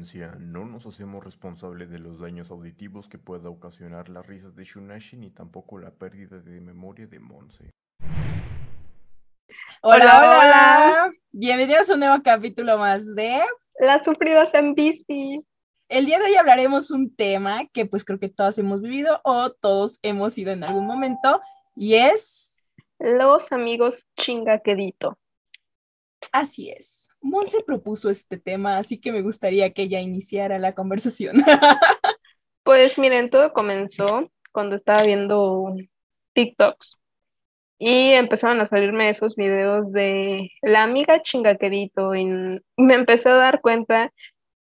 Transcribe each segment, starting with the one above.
Advertencia, no nos hacemos responsables de los daños auditivos que pueda ocasionar las risas de Shunashi ni tampoco la pérdida de memoria de Monse. Hola, hola, Bienvenidos a un nuevo capítulo más de Las sufridas en bici. El día de hoy hablaremos un tema que pues creo que todos hemos vivido o todos hemos ido en algún momento y es... Los amigos chingaquedito. Así es. Monse propuso este tema, así que me gustaría que ella iniciara la conversación. pues miren, todo comenzó cuando estaba viendo TikToks y empezaron a salirme esos videos de la amiga chingaquerito y me empecé a dar cuenta,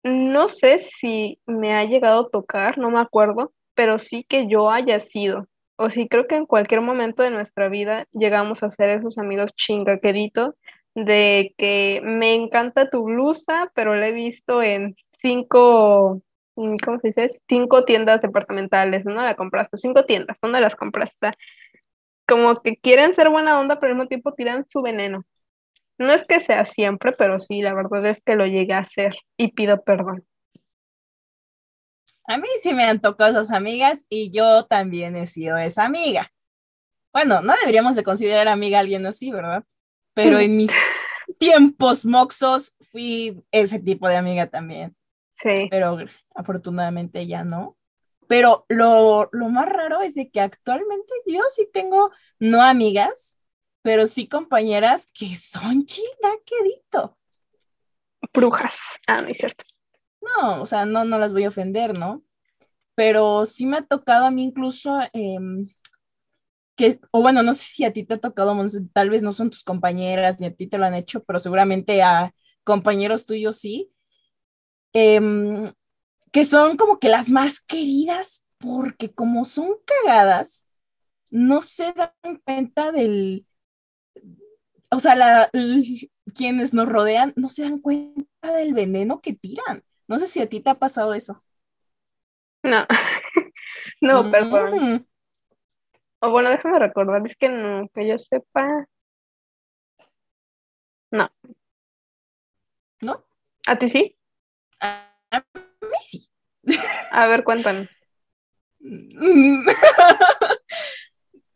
no sé si me ha llegado a tocar, no me acuerdo, pero sí que yo haya sido. O sí creo que en cualquier momento de nuestra vida llegamos a ser esos amigos chingaqueritos de que me encanta tu blusa, pero la he visto en cinco, mm, ¿cómo se dice? Cinco tiendas departamentales, ¿no? La compraste, cinco tiendas, ¿dónde las compraste? como que quieren ser buena onda, pero al mismo tiempo tiran su veneno. No es que sea siempre, pero sí, la verdad es que lo llegué a hacer y pido perdón. A mí sí me han tocado esas amigas y yo también he sido esa amiga. Bueno, no deberíamos de considerar amiga a alguien así, ¿verdad? Pero en mis tiempos moxos fui ese tipo de amiga también. Sí. Pero afortunadamente ya no. Pero lo, lo más raro es de que actualmente yo sí tengo, no amigas, pero sí compañeras que son chingaquedito. Brujas. Ah, no es cierto. No, o sea, no, no las voy a ofender, ¿no? Pero sí me ha tocado a mí incluso eh, que, o bueno, no sé si a ti te ha tocado, tal vez no son tus compañeras ni a ti te lo han hecho, pero seguramente a compañeros tuyos sí, em, que son como que las más queridas porque como son cagadas, no se dan cuenta del, o sea, la, quienes nos rodean no se dan cuenta del veneno que tiran. No sé si a ti te ha pasado eso. No, no, perdón. O bueno, déjame recordar, es que no, que yo sepa. No. ¿No? ¿A ti sí? A, mí sí. A ver, cuéntanos.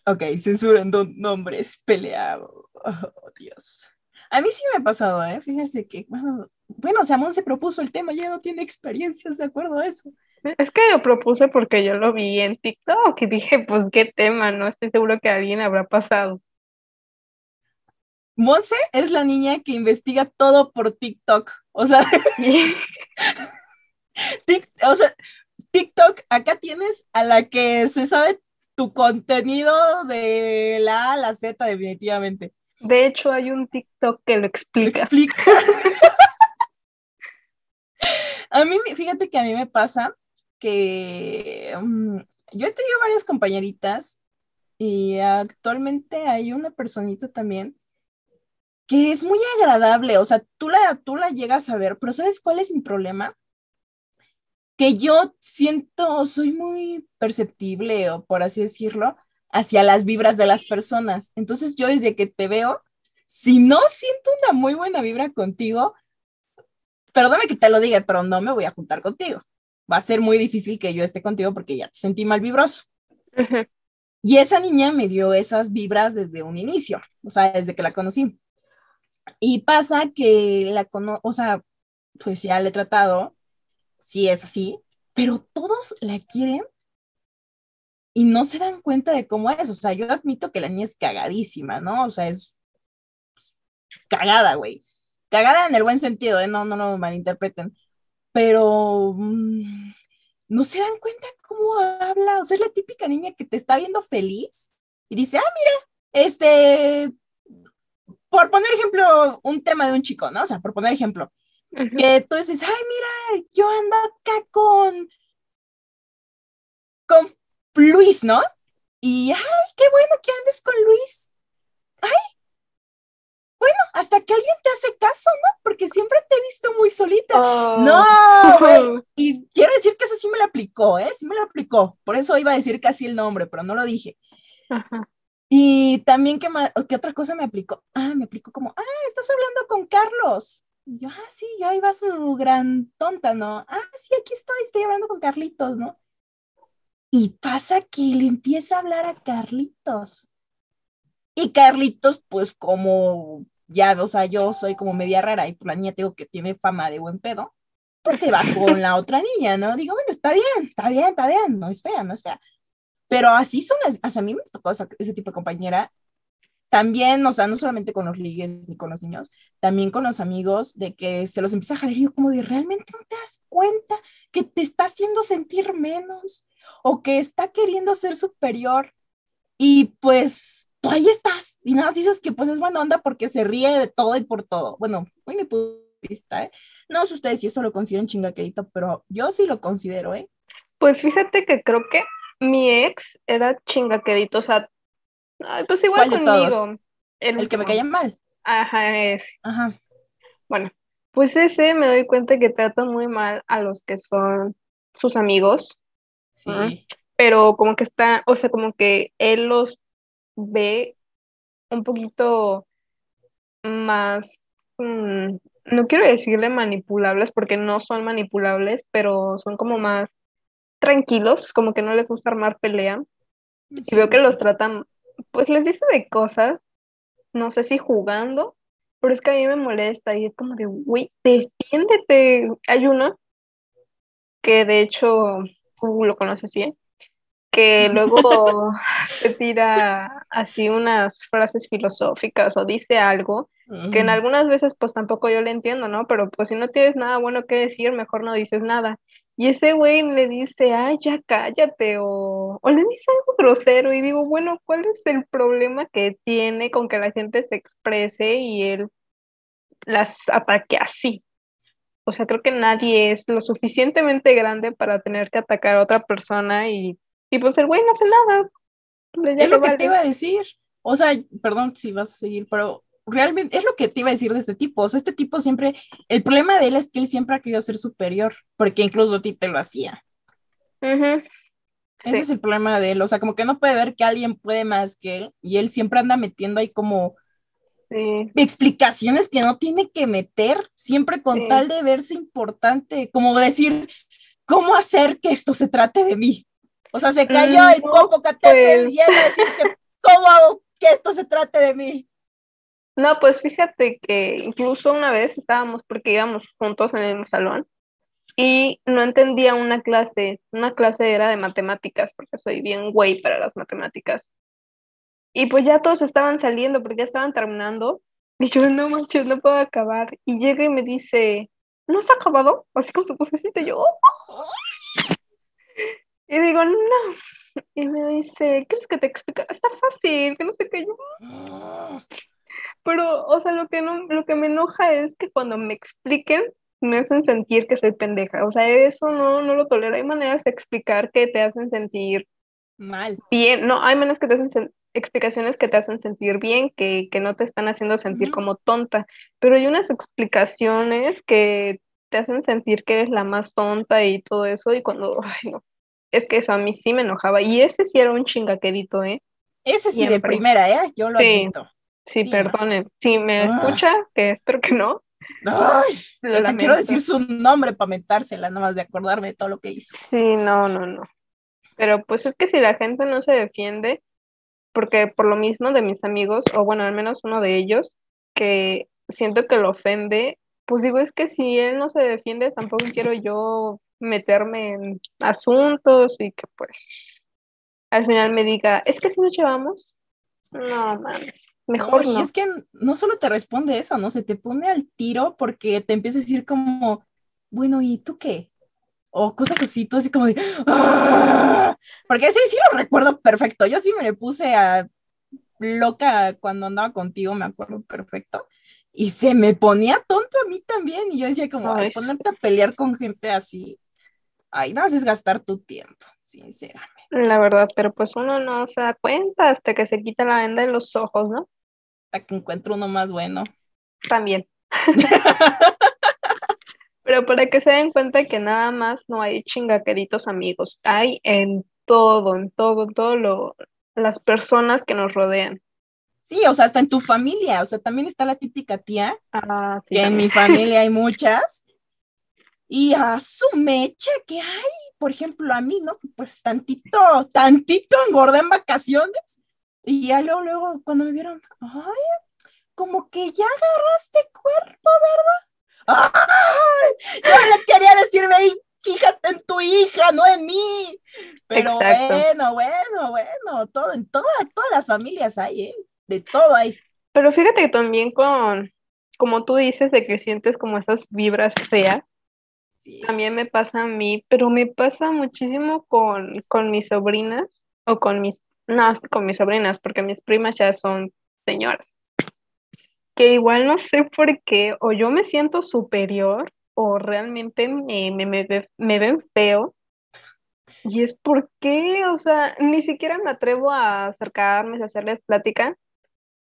ok, censurando nombres peleados. Oh, Dios. A mí sí me ha pasado, ¿eh? Fíjense que, bueno, bueno, Samón se propuso el tema, ya no tiene experiencias de acuerdo a eso. Es que yo propuse porque yo lo vi en TikTok y dije, pues qué tema, no estoy seguro que a alguien habrá pasado. Monse es la niña que investiga todo por TikTok. O sea, o sea, TikTok, acá tienes a la que se sabe tu contenido de la A a la Z definitivamente. De hecho, hay un TikTok que lo explica. Lo explica. a mí, fíjate que a mí me pasa que mm, yo he tenido varias compañeritas y actualmente hay una personita también que es muy agradable, o sea, tú la, tú la llegas a ver, pero ¿sabes cuál es mi problema? Que yo siento, soy muy perceptible, o por así decirlo, hacia las vibras de las personas. Entonces yo desde que te veo, si no siento una muy buena vibra contigo, perdóname que te lo diga, pero no me voy a juntar contigo va a ser muy difícil que yo esté contigo porque ya te sentí mal vibroso. Y esa niña me dio esas vibras desde un inicio, o sea, desde que la conocí. Y pasa que la conozco, o sea, pues ya le he tratado, sí es así, pero todos la quieren y no se dan cuenta de cómo es. O sea, yo admito que la niña es cagadísima, ¿no? O sea, es cagada, güey. Cagada en el buen sentido, ¿eh? No, no, no malinterpreten pero mm, no se dan cuenta cómo habla. O sea, es la típica niña que te está viendo feliz y dice, ah, mira, este, por poner ejemplo, un tema de un chico, ¿no? O sea, por poner ejemplo, que tú dices, ay, mira, yo ando acá con, con Luis, ¿no? Y, ay, qué bueno que andes con Luis. Ay, bueno, hasta que alguien te hace caso, ¿no? Porque siempre te he visto muy solita. Oh. No, güey. Y quiero decir que eso sí me lo aplicó, ¿eh? Sí me lo aplicó. Por eso iba a decir casi el nombre, pero no lo dije. Y también, ¿qué, ¿qué otra cosa me aplicó? Ah, me aplicó como, ah, estás hablando con Carlos. Y yo, ah, sí, yo ahí va su gran tonta, ¿no? Ah, sí, aquí estoy, estoy hablando con Carlitos, ¿no? Y pasa que le empieza a hablar a Carlitos. Y Carlitos, pues como ya, o sea, yo soy como media rara y por la niña tengo que tiene fama de buen pedo, pues se va con la otra niña, ¿no? Digo, bueno, está bien, está bien, está bien, no es fea, no es fea. Pero así son las, o sea, a mí me tocó ese tipo de compañera. También, o sea, no solamente con los ligues ni con los niños, también con los amigos, de que se los empieza a jalar yo como de, ¿realmente no te das cuenta que te está haciendo sentir menos o que está queriendo ser superior? Y pues, tú ahí estás. Y nada, dices que pues es buena onda porque se ríe de todo y por todo. Bueno, muy mi de vista, ¿eh? No sé ustedes si eso lo consideran chingaquedito, pero yo sí lo considero, ¿eh? Pues fíjate que creo que mi ex era chingaquedito, o sea, pues igual conmigo. El, que me caía mal. Ajá, ese. Ajá. Bueno, pues ese me doy cuenta que trata muy mal a los que son sus amigos. Sí. Pero como que está, o sea, como que él los ve un poquito más, mm, no quiero decirle manipulables porque no son manipulables, pero son como más tranquilos, como que no les gusta armar pelea. y veo que los tratan, pues les dice de cosas, no sé si jugando, pero es que a mí me molesta y es como de, güey, defiéndete. Hay uno que de hecho tú lo conoces bien, que luego se tira así unas frases filosóficas o dice algo que en algunas veces pues tampoco yo le entiendo, ¿no? Pero pues si no tienes nada bueno que decir, mejor no dices nada. Y ese güey le dice, ay, ya cállate, o, o le dice algo grosero, y digo, bueno, ¿cuál es el problema que tiene con que la gente se exprese y él las ataque así? O sea, creo que nadie es lo suficientemente grande para tener que atacar a otra persona y, y pues el güey no hace nada. Es lo que te iba a decir. O sea, perdón si vas a seguir, pero realmente es lo que te iba a decir de este tipo. O sea, este tipo siempre, el problema de él es que él siempre ha querido ser superior, porque incluso a ti te lo hacía. Ese es el problema de él. O sea, como que no puede ver que alguien puede más que él y él siempre anda metiendo ahí como explicaciones que no tiene que meter, siempre con tal de verse importante, como decir, ¿cómo hacer que esto se trate de mí? O sea, se cayó el poco pues... y él va a decir que, ¿cómo hago que esto se trate de mí? No, pues fíjate que incluso una vez estábamos, porque íbamos juntos en el salón, y no entendía una clase, una clase era de matemáticas, porque soy bien güey para las matemáticas. Y pues ya todos estaban saliendo, porque ya estaban terminando, y yo, no manches, no puedo acabar. Y llega y me dice, ¿no se ha acabado? Así con su cosecita, yo, oh". Y digo, no. Y me dice, ¿quieres que te explique? Está fácil, que no sé qué yo. Ah. Pero, o sea, lo que, no, lo que me enoja es que cuando me expliquen, me hacen sentir que soy pendeja. O sea, eso no, no lo tolero. Hay maneras de explicar que te hacen sentir mal. Bien, no, hay maneras que te hacen explicaciones que te hacen sentir bien, que, que no te están haciendo sentir como tonta. Pero hay unas explicaciones que te hacen sentir que eres la más tonta y todo eso. Y cuando, ay, no. Es que eso a mí sí me enojaba. Y ese sí era un chingaquerito, ¿eh? Ese sí de primera, ¿eh? Yo lo sí. admito. Sí, perdonen. Si me ah. escucha, que espero que no. Ay, te quiero decir su nombre para mentársela, nada más de acordarme de todo lo que hizo. Sí, no, no, no. Pero pues es que si la gente no se defiende, porque por lo mismo de mis amigos, o bueno, al menos uno de ellos, que siento que lo ofende, pues digo, es que si él no se defiende, tampoco quiero yo meterme en asuntos y que pues al final me diga, es que si nos llevamos, no, mames. Mejor no, Y es que no solo te responde eso, ¿no? Se te pone al tiro porque te empieza a decir como, bueno, ¿y tú qué? O cosas así, tú así como de, ¡Ah!". porque sí, sí lo recuerdo perfecto. Yo sí me le puse a loca cuando andaba contigo, me acuerdo perfecto. Y se me ponía tonto a mí también. Y yo decía como, ay, ponerte a pelear con gente así, ay, no haces gastar tu tiempo, sinceramente. La verdad, pero pues uno no se da cuenta hasta que se quita la venda de los ojos, ¿no? que encuentro uno más bueno. También. Pero para que se den cuenta que nada más no hay chingaqueritos amigos, hay en todo, en todo, en todo lo, las personas que nos rodean. Sí, o sea, hasta en tu familia, o sea, también está la típica tía, Ah, sí, que en mi familia hay muchas, y a su mecha que hay, por ejemplo, a mí, ¿no? Pues tantito, tantito engordé en vacaciones, y ya luego, luego, cuando me vieron, ay, como que ya agarraste cuerpo, ¿verdad? ¡Ay! Yo le quería decirme, "Ey, fíjate en tu hija, no en mí. Pero Exacto. bueno, bueno, bueno, todo, en todas, todas las familias hay, ¿eh? De todo hay. Pero fíjate que también con, como tú dices, de que sientes como esas vibras feas, También me pasa a mí, pero me pasa muchísimo con, con mis sobrinas o con mis, no, con mis sobrinas, porque mis primas ya son señoras, que igual no sé por qué, o yo me siento superior o realmente me, me, me ven feo. Y es porque, o sea, ni siquiera me atrevo a acercarme, a hacerles plática,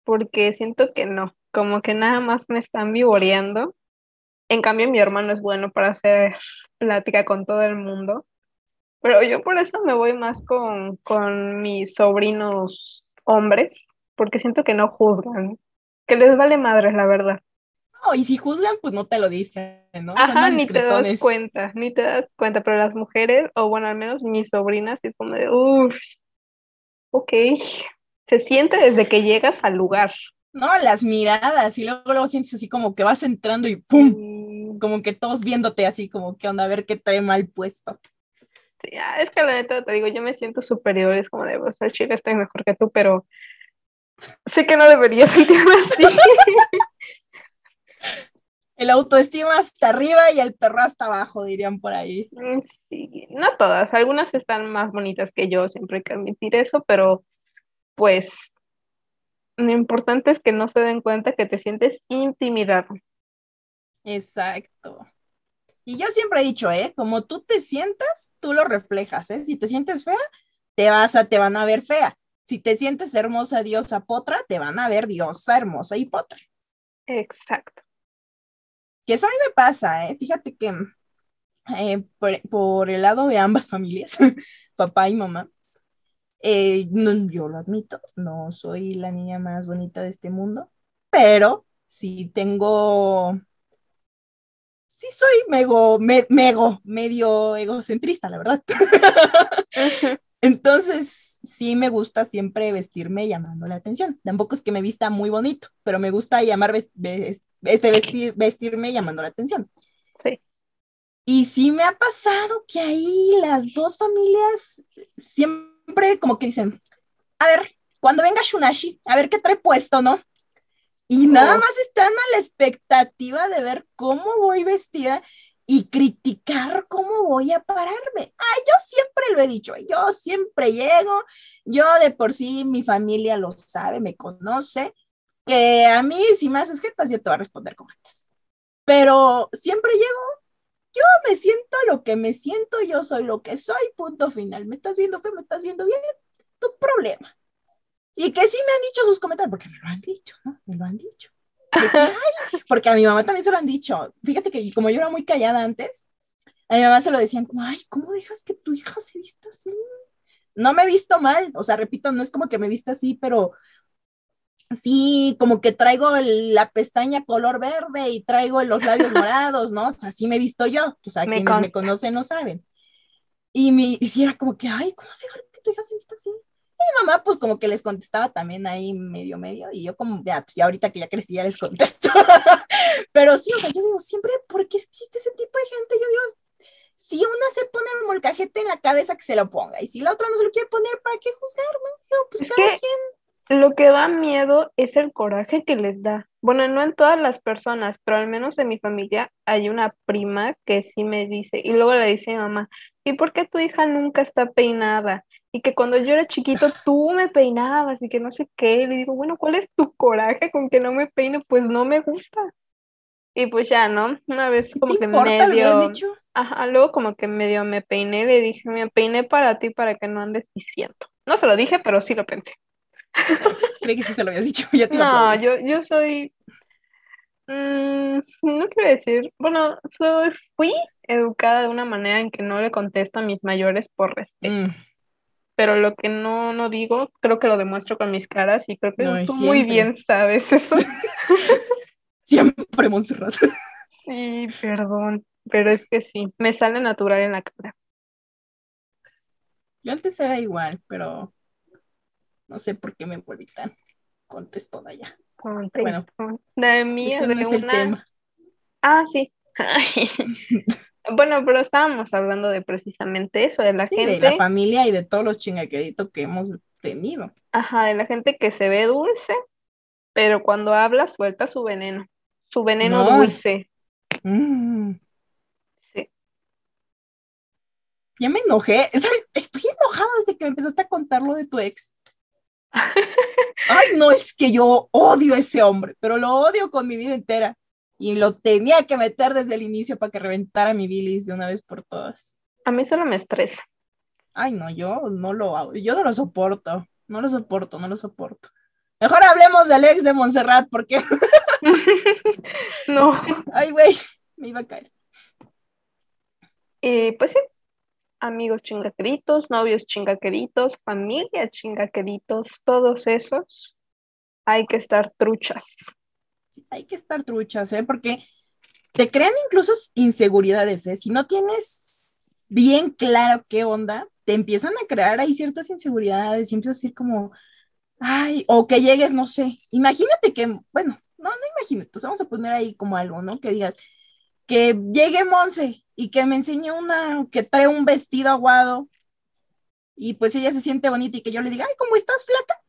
porque siento que no, como que nada más me están vivoreando. En cambio, mi hermano es bueno para hacer plática con todo el mundo, pero yo por eso me voy más con, con mis sobrinos hombres, porque siento que no juzgan, que les vale madres, la verdad. No, y si juzgan, pues no te lo dicen, ¿no? Son Ajá, más ni te das cuenta, ni te das cuenta, pero las mujeres, o bueno, al menos mis sobrinas, es como de, uff, ok, se siente desde que llegas al lugar. No, las miradas, y luego, luego sientes así como que vas entrando y ¡pum! Como que todos viéndote así, como que onda, a ver qué trae mal puesto. sí, ah, es que la neta te digo, yo me siento superior, es como de, o sea, chile, estoy mejor que tú, pero sé que no debería sentirme así. El autoestima hasta arriba y el perro hasta abajo, dirían por ahí. Mm, Sí, no todas, algunas están más bonitas que yo, siempre hay que admitir eso, pero pues lo importante es que no se den cuenta que te sientes intimidado. Exacto. Y yo siempre he dicho, ¿eh? Como tú te sientas, tú lo reflejas, ¿eh? Si te sientes fea, te vas a, te van a ver fea. Si te sientes hermosa, diosa, potra, te van a ver diosa, hermosa y potra. Exacto. Que eso a mí me pasa, ¿eh? Fíjate que eh, por, por el lado de ambas familias, papá y mamá, eh, no- yo lo admito, no soy la niña más bonita de este mundo, pero sí tengo, sí soy mego, me- mego, medio egocentrista, la verdad. Entonces, sí me gusta siempre vestirme llamando la atención. Tampoco es que me vista muy bonito, pero me gusta llamar este, vestir- vestirme llamando la atención. Sí. Y sí me ha pasado que ahí las dos familias siempre como que dicen, a ver, cuando venga Shunashi, a ver qué trae puesto, ¿no? Y nada más están a la expectativa de ver cómo voy vestida y criticar cómo voy a pararme. Ay, yo siempre lo he dicho, yo siempre llego, yo de por sí mi familia lo sabe, me conoce, que a mí si me haces jetas yo te voy a responder con jetas. Pero siempre llego, yo me siento lo que me siento, yo soy lo que soy, punto final. ¿Me estás viendo feo? ¿Me estás viendo bien? Tu problema. Y que sí me han dicho sus comentarios, porque me lo han dicho, ¿no? Me lo han dicho. Que, "Ay", porque a mi mamá también se lo han dicho. Fíjate que como yo era muy callada antes, a mi mamá se lo decían como, ay, ¿cómo dejas que tu hija se vista así? No me he visto mal, o sea, repito, no es como que me vista así, pero sí, como que traigo el- la pestaña color verde y traigo los labios morados, ¿no? O sea, así me he visto yo, o sea, Me quienes me consta. conocen no saben. Y, mi, y sí era como que, ay, ¿cómo se que tu hija se vista así? Y mi mamá, pues como que les contestaba también ahí medio, medio, y yo como, ya, pues ya ahorita que ya crecí, ya les contesto. Pero sí, o sea, yo digo, siempre, ¿por qué existe ese tipo de gente? Yo digo, si una se pone el molcajete en la cabeza, que se lo ponga, y si la otra no se lo quiere poner, ¿para qué juzgar, no? Digo, pues Es cada que- quien. Lo que da miedo es el coraje que les da. Bueno, no en todas las personas, pero al menos en mi familia hay una prima que sí me dice, y luego le dice a mi mamá, ¿y por qué tu hija nunca está peinada? Y que cuando yo era chiquito tú me peinabas y que no sé qué. Y le digo, bueno, ¿cuál es tu coraje con que no me peine? Pues no me gusta. Y pues ya, ¿no? Una vez ¿Qué como que importa? Medio, dicho. ajá, luego como que medio me peiné, le dije, me peiné para ti para que no andes diciendo. No se lo dije, pero sí lo pensé. Creí que sí se lo habías dicho, ya te lo No, yo, yo soy, mm, no quiero decir, bueno, soy, fui educada de una manera en que no le contesto a mis mayores por respeto. Mm, pero lo que no, no digo, creo que lo demuestro con mis caras y creo que No, tú muy bien sabes eso. Siempre Montserrat. Sí, perdón, pero es que sí, me sale natural en la cara. Yo antes era igual, pero no sé por qué me volví tan contestona ya. Bueno, de mía, Este de no es el una- tema. Ah, sí. Bueno, pero estábamos hablando de precisamente eso, de la Sí, de gente, la familia y de todos los chingaqueritos que hemos tenido. ajá, de la gente que se ve dulce, pero cuando habla suelta su veneno, su veneno No. dulce. Mm, Sí. ya me enojé. ¿Sabes? Estoy enojada desde que me empezaste a contar lo de tu ex. Ay, no, es que yo odio a ese hombre, pero lo odio con mi vida entera. Y lo tenía que meter desde el inicio para que reventara mi bilis de una vez por todas. A mí solo me estresa. Ay, no, yo no lo hago. Yo no lo soporto. No lo soporto, no lo soporto. Mejor hablemos del ex de Montserrat, porque, No. ay, güey, me iba a caer. Y pues sí, amigos chingaqueritos, novios chingaqueritos, familia chingaqueritos, todos esos, hay que estar truchas. Sí, hay que estar truchas, ¿eh? Porque te crean incluso inseguridades, ¿eh? Si no tienes bien claro qué onda, te empiezan a crear ahí ciertas inseguridades y empiezas a decir como, ay, o que llegues, no sé, imagínate que, bueno, no, no imagínate, pues vamos a poner ahí como algo, ¿no? Que digas, que llegue Monse y que me enseñe una, que trae un vestido aguado y pues ella se siente bonita y que yo le diga, ay, ¿cómo estás flaca?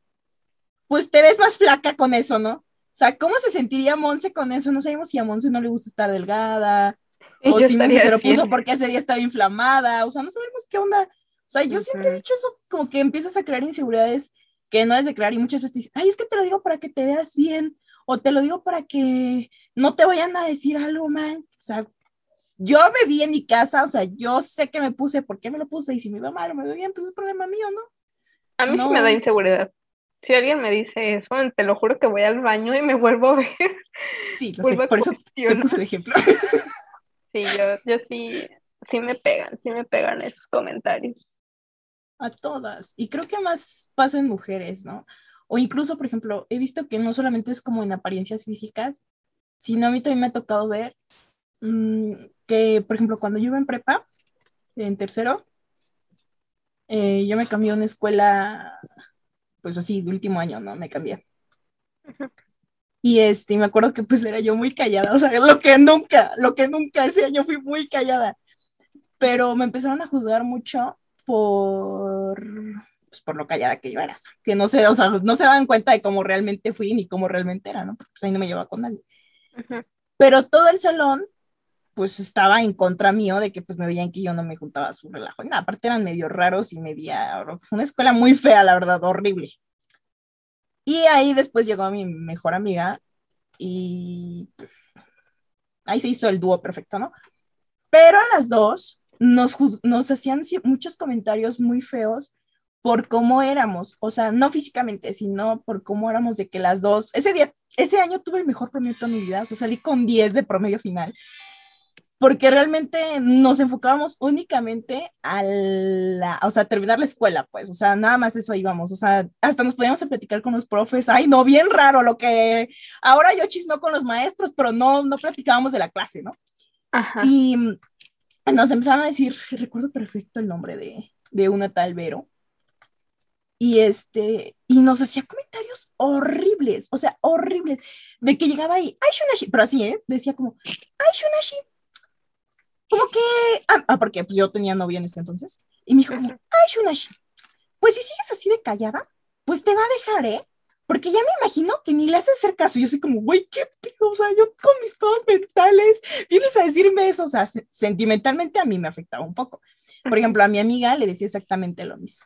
Pues te ves más flaca con eso, ¿no? O sea, ¿cómo se sentiría Monse con eso? No sabemos si a Monse no le gusta estar delgada, o yo si Monse se lo puso porque ese día estaba inflamada, o sea, no sabemos qué onda. O sea, yo siempre he dicho eso, como que empiezas a crear inseguridades que no es de crear y muchas veces te dicen, ay, es que te lo digo para que te veas bien, o te lo digo para que no te vayan a decir algo mal. O sea, yo me vi en mi casa, o sea, yo sé que me puse, ¿por qué me lo puse? Y si me veo mal o me veo bien, pues es problema mío, ¿no? A mí sí me da inseguridad. Si alguien me dice eso, te lo juro que voy al baño y me vuelvo a ver. Sí, lo sé, por eso te cuestionar. puse de ejemplo. Sí, yo, yo sí, sí me pegan, sí me pegan esos comentarios. A todas. Y creo que más pasa en mujeres, ¿no? O incluso, por ejemplo, he visto que no solamente es como en apariencias físicas, sino a mí también me ha tocado ver mm, que, por ejemplo, cuando yo iba en prepa, en tercero, eh, yo me cambié a una escuela, pues así, de último año, ¿no? Me cambié. Y este, me acuerdo que pues era yo muy callada, o sea, lo que nunca, lo que nunca ese año fui muy callada. Pero me empezaron a juzgar mucho por, pues, por lo callada que yo era, o sea, que no se, o sea, no se daban cuenta de cómo realmente fui ni cómo realmente era, ¿no? Porque, Pues ahí no me llevaba con nadie. Ujú. Pero todo el salón, pues estaba en contra mío de que pues me veían que yo no me juntaba a su relajo. Y nada, aparte eran medio raros y media, una escuela muy fea, la verdad, horrible. Y ahí después llegó mi mejor amiga y pues, ahí se hizo el dúo perfecto, ¿no? Pero a las dos nos, nos hacían muchos comentarios muy feos por cómo éramos, o sea, no físicamente, sino por cómo éramos de que las dos, ese día, ese año tuve el mejor promedio de mi vida, o sea, salí con 10 de promedio final, porque realmente nos enfocábamos únicamente a la, o sea, terminar la escuela, pues, o sea, nada más eso íbamos, o sea, hasta nos podíamos a platicar con los profes, ay, no, bien raro lo que, ahora yo chismeo con los maestros, pero no, no platicábamos de la clase, ¿no? Ajá. Y mm, nos empezaron a decir, recuerdo perfecto el nombre de, de una tal Vero. Y este, y nos hacía comentarios horribles, o sea, horribles, de que llegaba ahí, ay, Shunashi, pero así, ¿eh? Decía como, ay, Shunashi, como que, ah, ah, porque pues yo tenía novia en ese entonces, y me dijo como, ay, Shunashi, pues si sigues así de callada, pues te va a dejar, ¿eh? Porque ya me imagino que ni le haces hacer caso. Yo soy como, güey, qué pedo, o sea, yo con mis cosas mentales, vienes a decirme eso, o sea, se- sentimentalmente a mí me afectaba un poco. Por ejemplo, a mi amiga le decía exactamente lo mismo.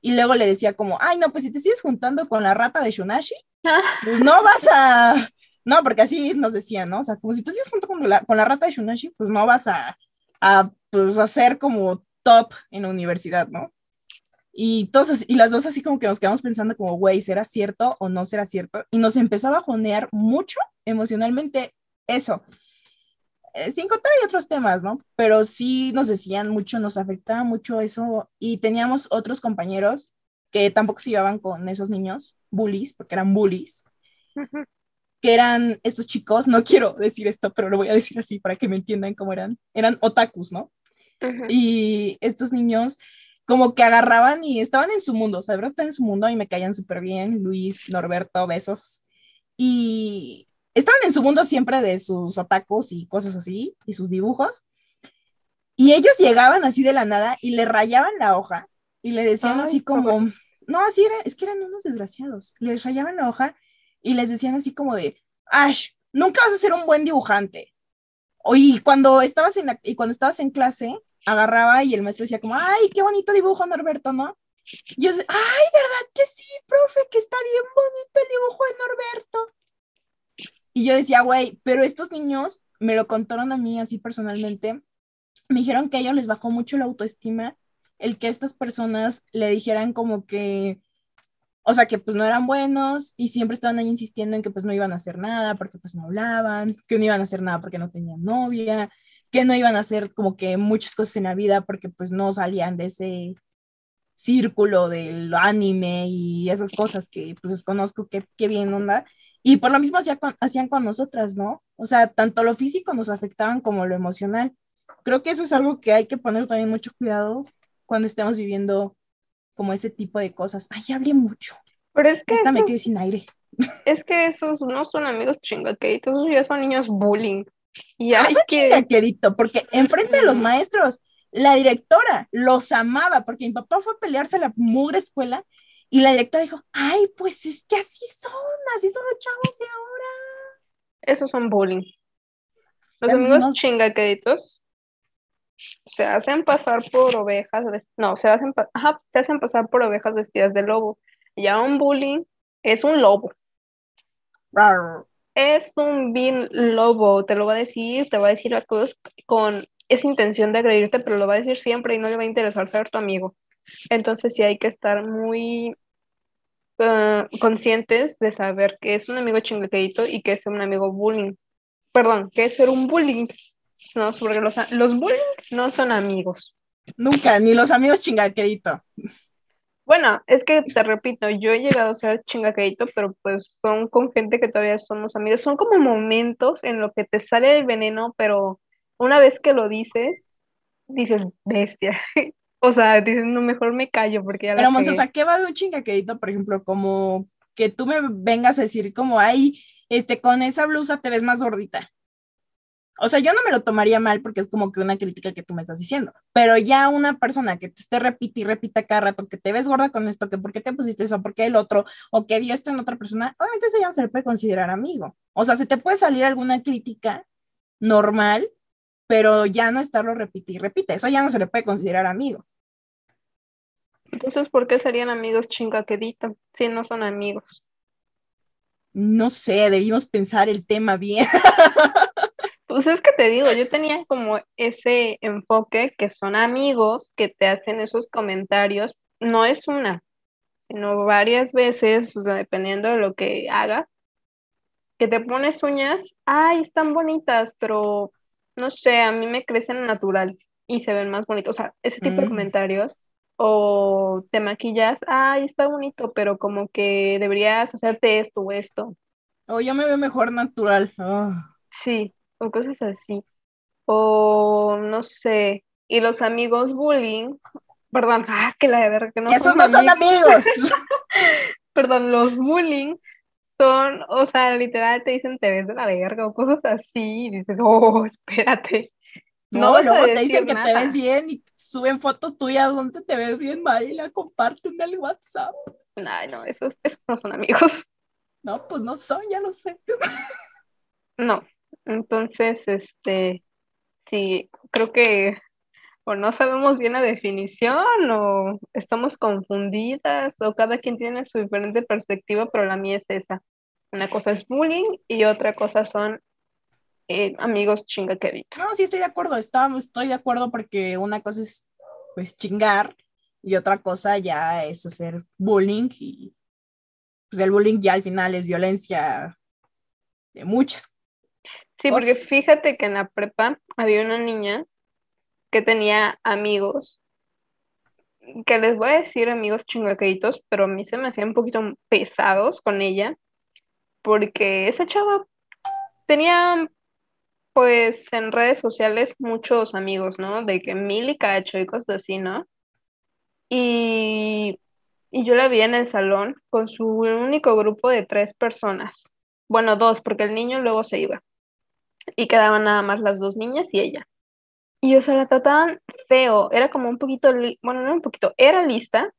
Y luego le decía como, ay, no, pues si te sigues juntando con la rata de Shunashi, pues no vas a, no, porque así nos decían, ¿no? O sea, como si tú sigues junto con la, con la rata de Shunashi, pues no vas a, a, pues, a ser como top en la universidad, ¿no? Y, así- y las dos así como que nos quedamos pensando como, güey, ¿será cierto o no será cierto? Y nos empezó a bajonear mucho emocionalmente eso. eh, sin contar hay otros temas, ¿no? Pero sí nos decían mucho, nos afectaba mucho eso y teníamos otros compañeros que tampoco se llevaban con esos niños, bullies, porque eran bullies, que eran estos chicos, no quiero decir esto, pero lo voy a decir así para que me entiendan cómo eran, eran otakus, ¿no? Y estos niños como que agarraban y estaban en su mundo, o sea, de verdad estaban en su mundo y me caían súper bien, Luis, Norberto, besos. Y estaban en su mundo siempre de sus atacos y cosas así, y sus dibujos. Y ellos llegaban así de la nada y le rayaban la hoja y le decían así como, no, así era, es que eran unos desgraciados. Les rayaban la hoja y les decían así como de, Ash, nunca vas a ser un buen dibujante. Y cuando estabas en, y cuando estabas en clase, agarraba y el maestro decía como, ay, qué bonito dibujo, Norberto, ¿no? Y yo, ay, ¿verdad que sí, profe? Que está bien bonito el dibujo de Norberto. Y yo decía, güey, pero estos niños me lo contaron a mí así personalmente. Me dijeron que a ellos les bajó mucho la autoestima el que estas personas le dijeran como que, o sea, que pues no eran buenos y siempre estaban ahí insistiendo en que pues no iban a hacer nada porque pues no hablaban, que no iban a hacer nada porque no tenían novia, que no iban a hacer como que muchas cosas en la vida porque pues no salían de ese círculo del anime y esas cosas que pues desconozco qué, qué bien onda. Y por lo mismo hacían con, hacían con nosotras, ¿no? O sea, tanto lo físico nos afectaban como lo emocional. Creo que eso es algo que hay que poner también mucho cuidado cuando estemos viviendo como ese tipo de cosas. Ay, hablé mucho. Pero es que. Esta me quedé sin aire. Es que esos no son amigos chingaqueditos, esos ya son niños bullying. Y ah, hay son que. chingaquedito, porque enfrente de los maestros, la directora los amaba, porque mi papá fue a pelearse a la mugre escuela y la directora dijo, ay, pues es que así son, así son los chavos de ahora. Esos son bullying. Los amigos no- chingaqueditos se hacen pasar por ovejas, no, se hacen, hacen pasar por ovejas vestidas de lobo. Ya un bullying es un lobo. Es un bin lobo, te lo va a decir, te va a decir las cosas con esa intención de agredirte, pero lo va a decir siempre y no le va a interesar ser tu amigo. Entonces sí hay que estar muy eh, conscientes de saber que es un amigo chingaquedito y que es un amigo bullying. Perdón, que es ser un bullying. No, porque los, los bullying no son amigos. Nunca, ni los amigos chingaquedito. Bueno, es que te repito, yo he llegado a ser chingaquedito, pero pues son con gente que todavía somos amigos. Son como momentos en los que te sale el veneno, pero una vez que lo dices, dices, bestia. O sea, dices, no, mejor me callo porque ya la Pero, Monse, o cagué". sea, ¿qué va de un chingaquedito, por ejemplo, como que tú me vengas a decir como, ay, este, con esa blusa te ves más gordita? O sea, yo no me lo tomaría mal porque es como que una crítica que tú me estás diciendo, pero ya una persona que te esté repite y repita cada rato que te ves gorda con esto, que por qué te pusiste eso, por qué el otro, o que vio esto en otra persona, obviamente eso ya no se le puede considerar amigo. O sea, se te puede salir alguna crítica normal, pero ya no estarlo repite y repite, eso ya no se le puede considerar amigo. Entonces, ¿por qué serían amigos chingaquedito si no son amigos? No sé, debimos pensar el tema bien. Pues es que te digo, yo tenía como ese enfoque que son amigos que te hacen esos comentarios, no es una, sino varias veces, o sea, dependiendo de lo que hagas, que te pones uñas, ay, están bonitas, pero no sé, a mí me crecen natural y se ven más bonitos, o sea, ese tipo de Mm. comentarios, o te maquillas, ay, está bonito, pero como que deberías hacerte esto o esto. O yo me veo mejor natural. Ah. Sí, o cosas así. O no sé. Y los amigos bullying, perdón, ah, que la verdad que no Esos son no son amigos. Perdón, los bullying son, o sea, literal te dicen te ves de la verga o cosas así, y dices, oh, espérate. No luego te dicen que te ves bien y suben fotos tuyas donde te ves bien mal y la comparten en el WhatsApp. Ay, no, esos, esos no son amigos. No, pues no son, ya lo sé. No. Entonces, este, sí, creo que o no sabemos bien la definición o estamos confundidas o cada quien tiene su diferente perspectiva, pero la mía es esa. Una cosa es bullying y otra cosa son eh, amigos chingaqueritos. No, sí estoy de acuerdo, está- estoy de acuerdo porque una cosa es pues chingar y otra cosa ya es hacer bullying y pues el bullying ya al final es violencia de muchas Sí, porque fíjate que en la prepa había una niña que tenía amigos, que les voy a decir amigos chingaqueritos, pero a mí se me hacían un poquito pesados con ella, porque esa chava tenía, pues, en redes sociales muchos amigos, ¿no? De que mil y cacho y cosas así, ¿no? Y, y yo la vi en el salón con su único grupo de tres personas. Bueno, dos, porque el niño luego se iba y quedaban nada más las dos niñas y ella. Y o sea, la trataban feo, era como un poquito, bueno, no un poquito, era lista,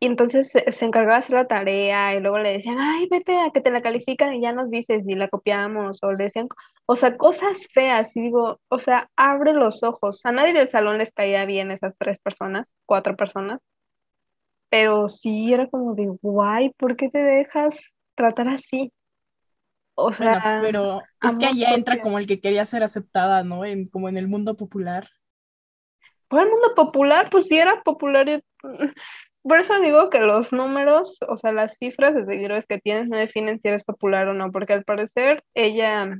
y entonces se, se encargaba de hacer la tarea, y luego le decían, ay, vete a que te la califican y ya nos dices y la copiamos, o le decían, o sea, cosas feas, y digo, o sea, abre los ojos. A nadie del salón les caía bien esas tres personas, cuatro personas, pero sí era como de, guay, ¿por qué te dejas tratar así? O Bueno, sea, pero es que allá entra como el que quería ser aceptada, ¿no? En, como en el mundo popular. Por el mundo popular, pues sí era popular. y- Por eso digo que los números, o sea, las cifras de seguidores que tienes no definen si eres popular o no, porque al parecer ella,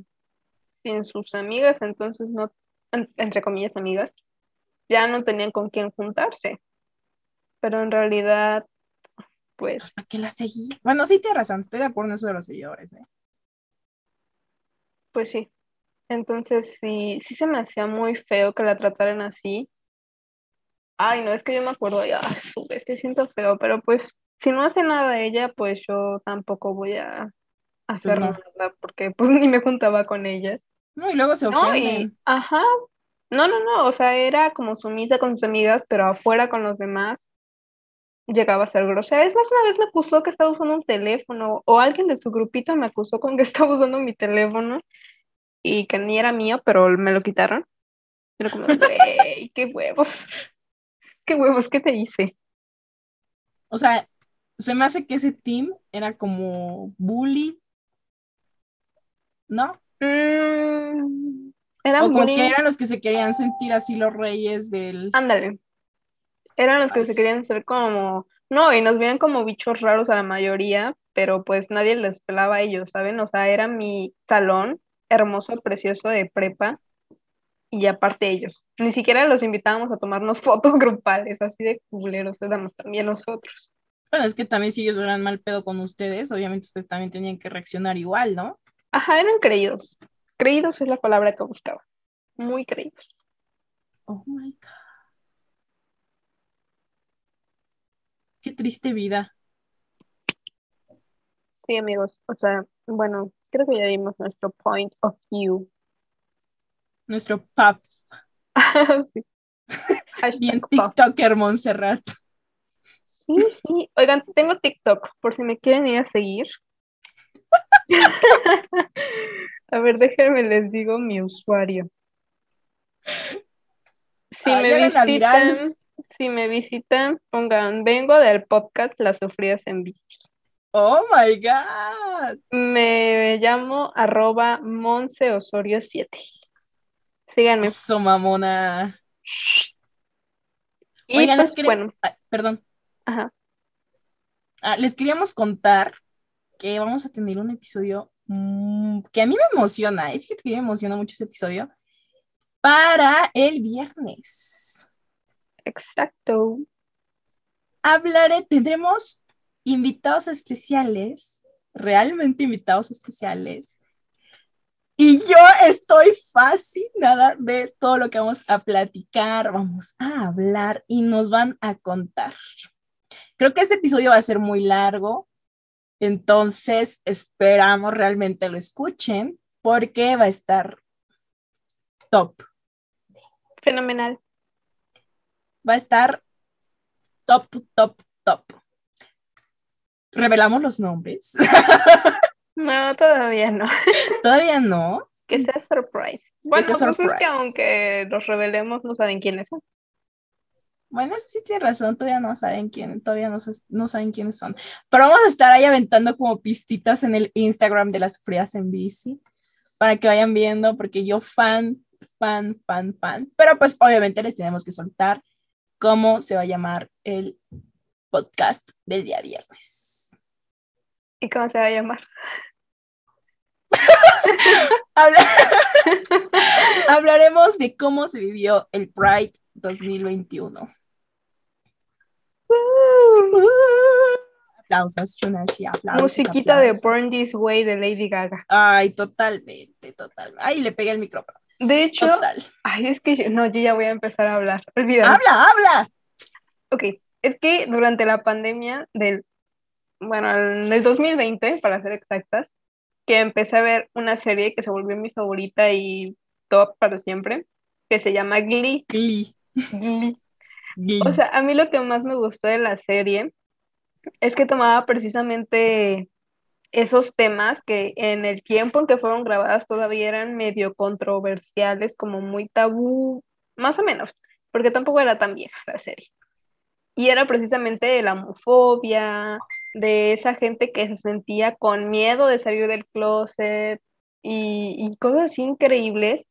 sin sus amigas, entonces no, en- entre comillas amigas, ya no tenían con quién juntarse. Pero en realidad, pues, Pues, ¿para qué la seguí? Bueno, sí, tienes razón, estoy de acuerdo en eso de los seguidores, ¿eh? Pues sí. Entonces sí, sí se me hacía muy feo que la trataran así. Ay, no, es que yo me acuerdo ya, su vez, que siento feo, pero pues si no hace nada ella, pues yo tampoco voy a hacer no. nada porque pues ni me juntaba con ella. No, y luego se No, y ofenden. ajá, no, no, no, o sea, era como sumisa con sus amigas, pero afuera con los demás llegaba a ser grosera. Es más, una vez me acusó que estaba usando un teléfono, o alguien de su grupito me acusó con que estaba usando mi teléfono y que ni era mío, pero me lo quitaron. Era como, güey, qué huevos, qué huevos, ¿qué te hice? O sea, se me hace que ese team era como bully, ¿no? Mm, eran O como bullying. que eran los que se querían sentir así los reyes del... Ándale. Eran los que Ay, se querían hacer como, no, y nos veían como bichos raros a la mayoría, pero pues nadie les pelaba a ellos, ¿saben? O sea, era mi salón hermoso, precioso de prepa, y aparte ellos. Ni siquiera los invitábamos a tomarnos fotos grupales, así de culeros éramos también nosotros. Bueno, es que también si ellos eran mal pedo con ustedes, obviamente ustedes también tenían que reaccionar igual, ¿no? Ajá, eran creídos. Creídos es la palabra que buscaba. Muy creídos. Oh my God. Qué triste vida. Sí, amigos. O sea, bueno, creo que ya dimos nuestro point of view. Nuestro pap, Sí. Bien. TikToker Montserrat. Sí, sí. Oigan, tengo TikTok, por si me quieren ir a seguir. A ver, déjenme les digo mi usuario. Si Ay, me visitan, si me visitan, pongan, vengo del podcast Las Sufridas en Bici. Oh my God. Me llamo arroba Monse Osorio 7. Síganme. Eso, mamona. Y Oigan, les pues, quería- bueno, Ay, perdón. ajá. Ah, les queríamos contar que vamos a tener un episodio mm, que a mí me emociona, ¿eh? Fíjate que me emociona mucho ese episodio, para el viernes. Exacto. Hablaré, tendremos invitados especiales, realmente invitados especiales. Y yo estoy fascinada de todo lo que vamos a platicar, vamos a hablar y nos van a contar. Creo que ese episodio va a ser muy largo, entonces esperamos realmente lo escuchen porque va a estar top, Fenomenal. Va a estar top, top, top. Revelamos los nombres. No, todavía no. Todavía no. Que sea surprise. Bueno, pues es que aunque los revelemos, no saben quiénes son. Bueno, eso sí tiene razón, todavía no saben quién, todavía no, no saben quiénes son. Pero vamos a estar ahí aventando como pistitas en el Instagram de las frías en bici para que vayan viendo, porque yo fan, fan, fan, fan. Pero pues obviamente les tenemos que soltar cómo se va a llamar el podcast del día viernes. ¿Y cómo se va a llamar? Hablaremos de cómo se vivió el Pride 2021. aplausos, Chunashi, aplausos. Musiquita de Burn This Way de Lady Gaga. Ay, totalmente, totalmente. Ay, le pegué el micrófono. De hecho, Total. ay, es que yo- no, yo ya voy a empezar a hablar. Olvídalo. Habla, habla. Ok, es que durante la pandemia del, bueno, en el 2020, para ser exactas, que empecé a ver una serie que se volvió mi favorita y top para siempre, que se llama Glee. Glee. Glee. Glee. O sea, a mí lo que más me gustó de la serie es que tomaba precisamente esos temas que en el tiempo en que fueron grabadas todavía eran medio controversiales, como muy tabú, más o menos, porque tampoco era tan vieja la serie. Y era precisamente la homofobia, de esa gente que se sentía con miedo de salir del closet y, cosas increíbles.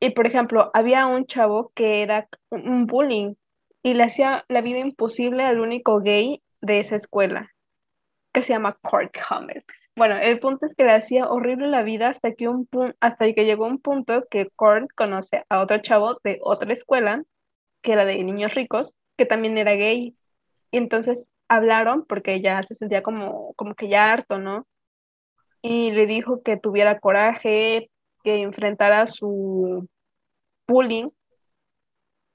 Y por ejemplo, había un chavo que era un bullying y le hacía la vida imposible al único gay de esa escuela, que se llama Kurt Hummel. Bueno, el punto es que le hacía horrible la vida hasta que, un hasta que llegó un punto que Kurt conoce a otro chavo de otra escuela, que era de niños ricos, que también era gay. Y entonces hablaron porque ya se sentía como, como que ya harto, ¿no? Y le dijo que tuviera coraje, que enfrentara su bullying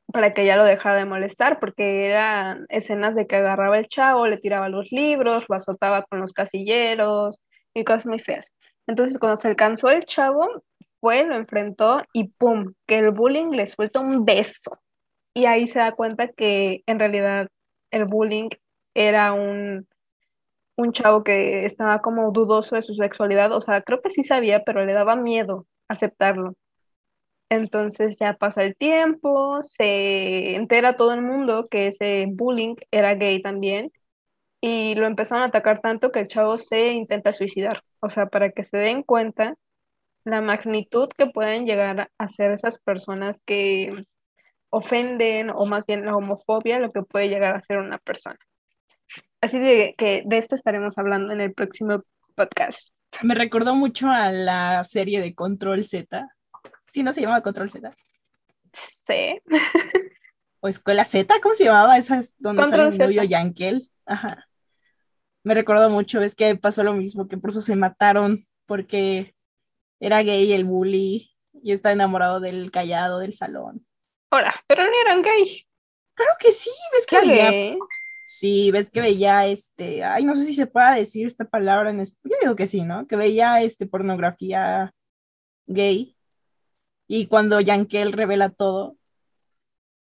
para que ya lo dejara de molestar, porque eran escenas de que agarraba el chavo, le tiraba los libros, lo azotaba con los casilleros y cosas muy feas. Entonces, cuando se alcanzó el chavo, fue, lo enfrentó y ¡pum! que el bullying le suelta un beso. Y ahí se da cuenta que en realidad el bullying era un, un chavo que estaba como dudoso de su sexualidad, o sea, creo que sí sabía, pero le daba miedo aceptarlo. Entonces ya pasa el tiempo, se entera todo el mundo que ese bullying era gay también y lo empezaron a atacar tanto que el chavo se intenta suicidar. O sea, para que se den cuenta la magnitud que pueden llegar a ser esas personas que ofenden o más bien la homofobia, lo que puede llegar a ser una persona. Así que de esto estaremos hablando en el próximo podcast. Me recordó mucho a la serie de Control Z. Sí, no se llamaba Control Z. Sí. O Escuela Z, ¿cómo se llamaba? Esa es donde Control sale Z. Yankel. Ajá. Me recordó mucho, es que pasó lo mismo, que por eso se mataron, porque era gay el bully y está enamorado del callado del salón. Ahora, pero ni eran gay. Claro que sí, ves que veía, gay. sí, ves que veía este, ay, no sé si se pueda decir esta palabra en español, yo digo que sí, ¿no? Que veía este pornografía gay y cuando Yankel revela todo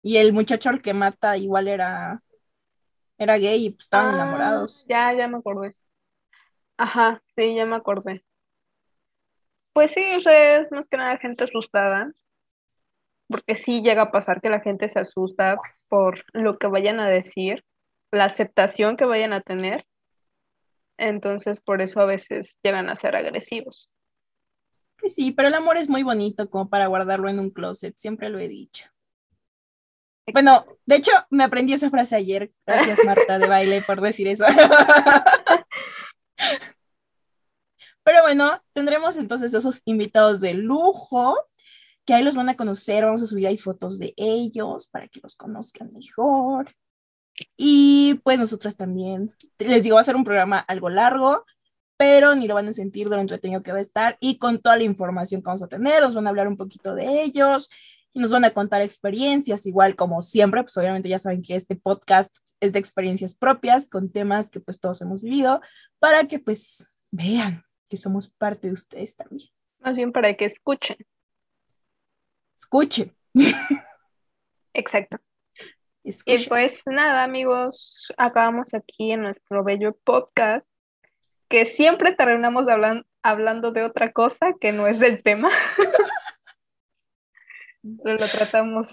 y el muchacho al que mata igual era era gay y pues estaban Ah, enamorados. Ya, ya me acordé. Ajá, sí, ya me acordé. Pues sí, es más que nada gente asustada, porque sí llega a pasar que la gente se asusta por lo que vayan a decir, la aceptación que vayan a tener. Entonces, por eso a veces llegan a ser agresivos. Pues sí, pero el amor es muy bonito como para guardarlo en un closet, siempre lo he dicho. Bueno, de hecho, me aprendí esa frase ayer. Gracias, Marta de baile, por decir eso. Pero bueno, tendremos entonces esos invitados de lujo, que ahí los van a conocer. Vamos a subir ahí fotos de ellos para que los conozcan mejor. Y pues nosotras también. Les digo, va a ser un programa algo largo, pero ni lo van a sentir de lo entretenido que va a estar y con toda la información que vamos a tener, nos van a hablar un poquito de ellos y nos van a contar experiencias, igual como siempre, pues obviamente ya saben que este podcast es de experiencias propias con temas que pues todos hemos vivido para que pues vean que somos parte de ustedes también. Más bien para que escuchen. Escuchen, Exacto. Y pues nada, amigos, acabamos aquí en nuestro bello podcast, que siempre terminamos hablan- hablando de otra cosa que no es del tema. Pero lo tratamos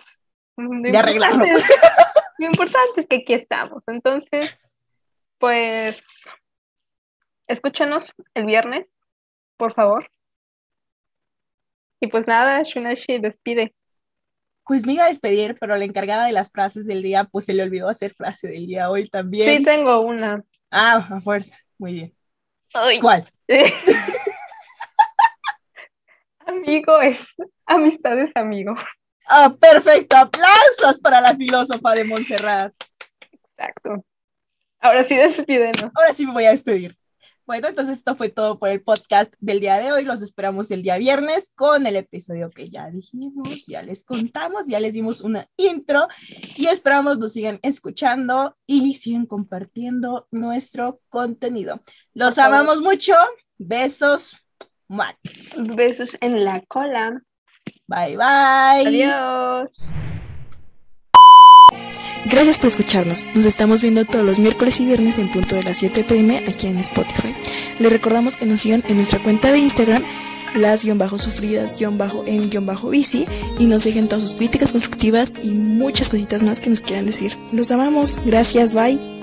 mm, De arreglarlo. Lo importante es que aquí estamos. Entonces, pues, escúchanos el viernes, por favor. Y pues nada, Shunashi despide. Pues me iba a despedir, pero la encargada de las frases del día, pues se le olvidó hacer frase del día hoy también. Sí, tengo una. Ah, a fuerza, muy bien. Ay. ¿Cuál? Amigo es amistad es amigo. Ah, perfecto. Aplausos para la filósofa de Montserrat. Exacto. Ahora sí, despídenos. Ahora sí me voy a despedir. Bueno, entonces esto fue todo por el podcast del día de hoy. Los esperamos el día viernes con el episodio que ya dijimos, ya les contamos, ya les dimos una intro y esperamos nos sigan escuchando y sigan compartiendo nuestro contenido. Los amamos mucho. Besos. Besos en la cola. Bye bye. Adiós. Gracias por escucharnos. Nos estamos viendo todos los miércoles y viernes en punto de las 7 pm aquí en Spotify. Les recordamos que nos sigan en nuestra cuenta de Instagram, las-sufridas-en-bici y nos dejen todas sus críticas constructivas y muchas cositas más que nos quieran decir. Los amamos. Gracias. Bye.